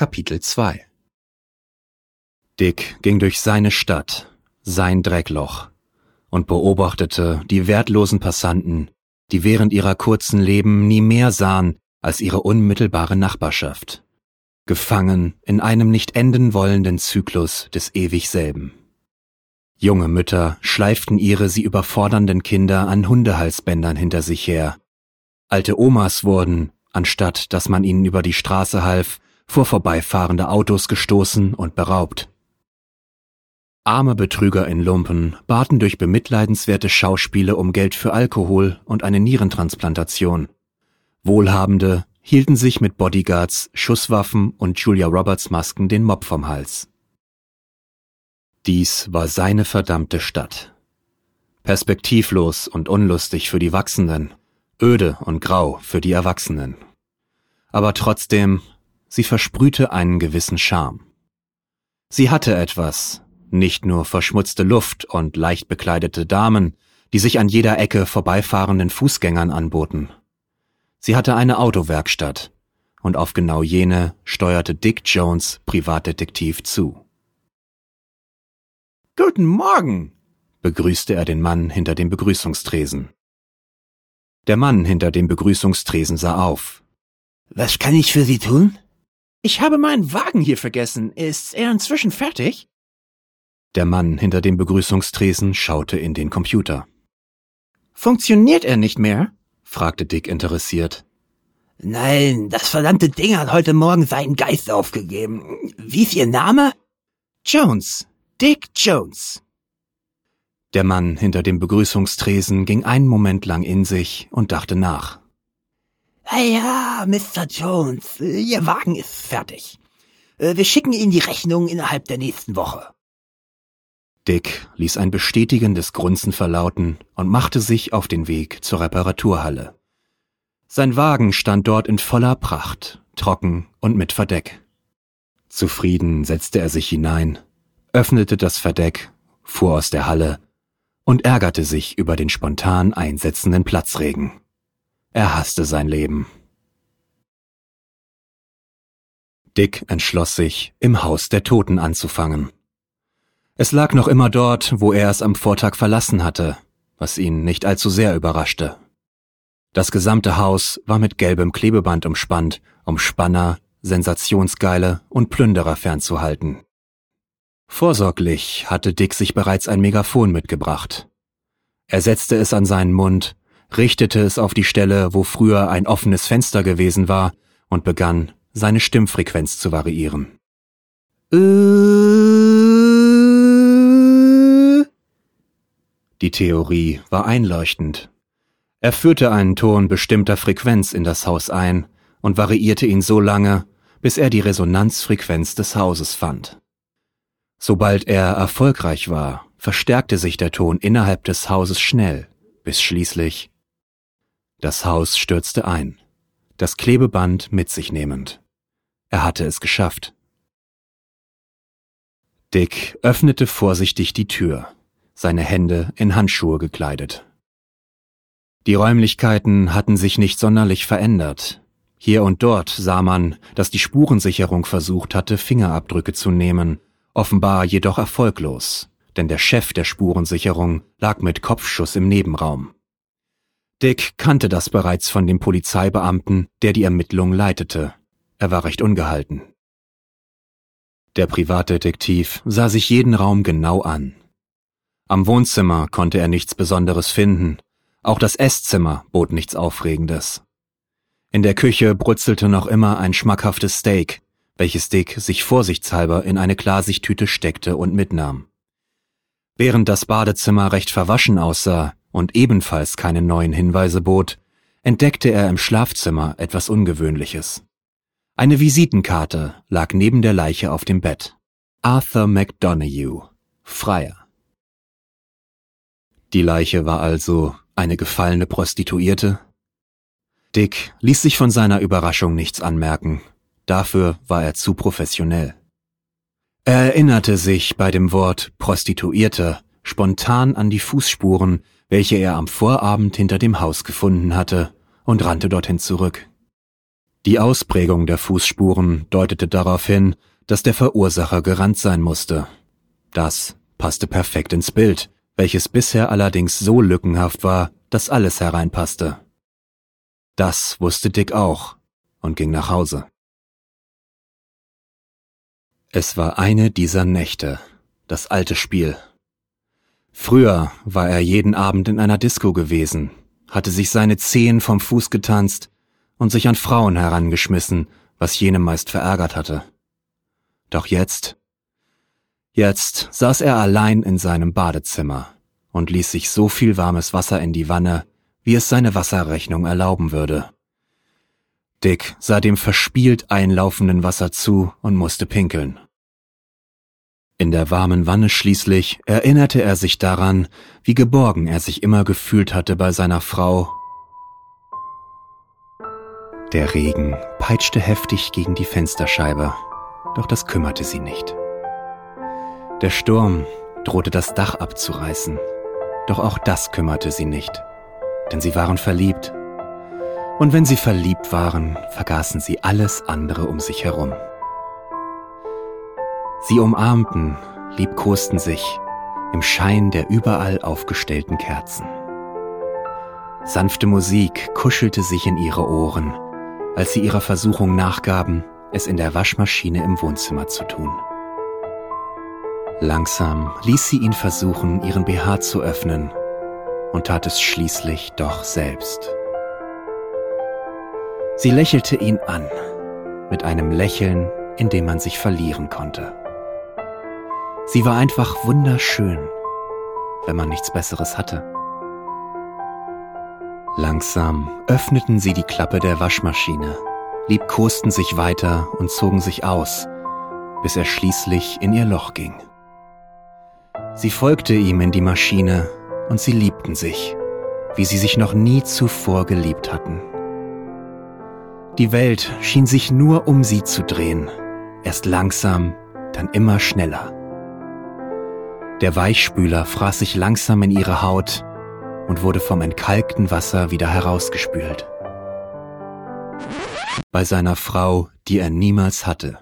Kapitel 2 Dick ging durch seine Stadt, sein Dreckloch, und beobachtete die wertlosen Passanten, die während ihrer kurzen Leben nie mehr sahen als ihre unmittelbare Nachbarschaft, gefangen in einem nicht enden wollenden Zyklus des ewig selben. Junge Mütter schleiften ihre sie überfordernden Kinder an Hundehalsbändern hinter sich her. Alte Omas wurden, anstatt dass man ihnen über die Straße half, vor vorbeifahrende Autos gestoßen und beraubt. Arme Betrüger in Lumpen baten durch bemitleidenswerte Schauspiele um Geld für Alkohol und eine Nierentransplantation. Wohlhabende hielten sich mit Bodyguards, Schusswaffen und Julia Roberts Masken den Mob vom Hals. Dies war seine verdammte Stadt. Perspektivlos und unlustig für die Wachsenden, öde und grau für die Erwachsenen. Aber trotzdem, sie versprühte einen gewissen Charme. Sie hatte etwas, nicht nur verschmutzte Luft und leicht bekleidete Damen, die sich an jeder Ecke vorbeifahrenden Fußgängern anboten. Sie hatte eine Autowerkstatt, und auf genau jene steuerte Dick Jones Privatdetektiv zu. Guten Morgen, begrüßte er den Mann hinter dem Begrüßungstresen. Der Mann hinter dem Begrüßungstresen sah auf. Was kann ich für Sie tun? Ich habe meinen Wagen hier vergessen. Ist er inzwischen fertig? Der Mann hinter dem Begrüßungstresen schaute in den Computer. Funktioniert er nicht mehr? fragte Dick interessiert. Nein, das verdammte Ding hat heute Morgen seinen Geist aufgegeben. Wie ist Ihr Name? Jones. Dick Jones. Der Mann hinter dem Begrüßungstresen ging einen Moment lang in sich und dachte nach. Ja, Mr. Jones, Ihr Wagen ist fertig. Äh, wir schicken Ihnen die Rechnung innerhalb der nächsten Woche. Dick ließ ein bestätigendes Grunzen verlauten und machte sich auf den Weg zur Reparaturhalle. Sein Wagen stand dort in voller Pracht, trocken und mit Verdeck. Zufrieden setzte er sich hinein öffnete das Verdeck, fuhr aus der Halle und ärgerte sich über den spontan einsetzenden Platzregen. Er hasste sein Leben. Dick entschloss sich, im Haus der Toten anzufangen. Es lag noch immer dort, wo er es am Vortag verlassen hatte, was ihn nicht allzu sehr überraschte. Das gesamte Haus war mit gelbem Klebeband umspannt, um Spanner, Sensationsgeile und Plünderer fernzuhalten. Vorsorglich hatte Dick sich bereits ein Megafon mitgebracht. Er setzte es an seinen Mund, richtete es auf die Stelle, wo früher ein offenes Fenster gewesen war, und begann, seine Stimmfrequenz zu variieren. Die Theorie war einleuchtend. Er führte einen Ton bestimmter Frequenz in das Haus ein und variierte ihn so lange, bis er die Resonanzfrequenz des Hauses fand. Sobald er erfolgreich war, verstärkte sich der Ton innerhalb des Hauses schnell, bis schließlich das Haus stürzte ein, das Klebeband mit sich nehmend. Er hatte es geschafft. Dick öffnete vorsichtig die Tür, seine Hände in Handschuhe gekleidet. Die Räumlichkeiten hatten sich nicht sonderlich verändert. Hier und dort sah man, dass die Spurensicherung versucht hatte, Fingerabdrücke zu nehmen, offenbar jedoch erfolglos, denn der Chef der Spurensicherung lag mit Kopfschuss im Nebenraum. Dick kannte das bereits von dem Polizeibeamten, der die Ermittlung leitete. Er war recht ungehalten. Der Privatdetektiv sah sich jeden Raum genau an. Am Wohnzimmer konnte er nichts Besonderes finden, auch das Esszimmer bot nichts Aufregendes. In der Küche brutzelte noch immer ein schmackhaftes Steak, welches Dick sich vorsichtshalber in eine Klarsichttüte steckte und mitnahm. Während das Badezimmer recht verwaschen aussah und ebenfalls keine neuen Hinweise bot, entdeckte er im Schlafzimmer etwas Ungewöhnliches. Eine Visitenkarte lag neben der Leiche auf dem Bett. Arthur McDonough, Freier. Die Leiche war also eine gefallene Prostituierte? Dick ließ sich von seiner Überraschung nichts anmerken Dafür war er zu professionell. Er erinnerte sich bei dem Wort Prostituierte spontan an die Fußspuren, welche er am Vorabend hinter dem Haus gefunden hatte, und rannte dorthin zurück. Die Ausprägung der Fußspuren deutete darauf hin, dass der Verursacher gerannt sein musste. Das passte perfekt ins Bild, welches bisher allerdings so lückenhaft war, dass alles hereinpasste. Das wusste Dick auch und ging nach Hause. Es war eine dieser Nächte, das alte Spiel. Früher war er jeden Abend in einer Disco gewesen, hatte sich seine Zehen vom Fuß getanzt und sich an Frauen herangeschmissen, was jene meist verärgert hatte. Doch jetzt, jetzt saß er allein in seinem Badezimmer und ließ sich so viel warmes Wasser in die Wanne, wie es seine Wasserrechnung erlauben würde. Dick sah dem verspielt einlaufenden Wasser zu und musste pinkeln. In der warmen Wanne schließlich erinnerte er sich daran, wie geborgen er sich immer gefühlt hatte bei seiner Frau. Der Regen peitschte heftig gegen die Fensterscheibe, doch das kümmerte sie nicht. Der Sturm drohte das Dach abzureißen, doch auch das kümmerte sie nicht, denn sie waren verliebt. Und wenn sie verliebt waren, vergaßen sie alles andere um sich herum. Sie umarmten, liebkosten sich im Schein der überall aufgestellten Kerzen. Sanfte Musik kuschelte sich in ihre Ohren, als sie ihrer Versuchung nachgaben, es in der Waschmaschine im Wohnzimmer zu tun. Langsam ließ sie ihn versuchen, ihren BH zu öffnen und tat es schließlich doch selbst. Sie lächelte ihn an, mit einem Lächeln, in dem man sich verlieren konnte. Sie war einfach wunderschön, wenn man nichts Besseres hatte. Langsam öffneten sie die Klappe der Waschmaschine, liebkosten sich weiter und zogen sich aus, bis er schließlich in ihr Loch ging. Sie folgte ihm in die Maschine und sie liebten sich, wie sie sich noch nie zuvor geliebt hatten. Die Welt schien sich nur um sie zu drehen, erst langsam, dann immer schneller. Der Weichspüler fraß sich langsam in ihre Haut und wurde vom entkalkten Wasser wieder herausgespült. Bei seiner Frau, die er niemals hatte.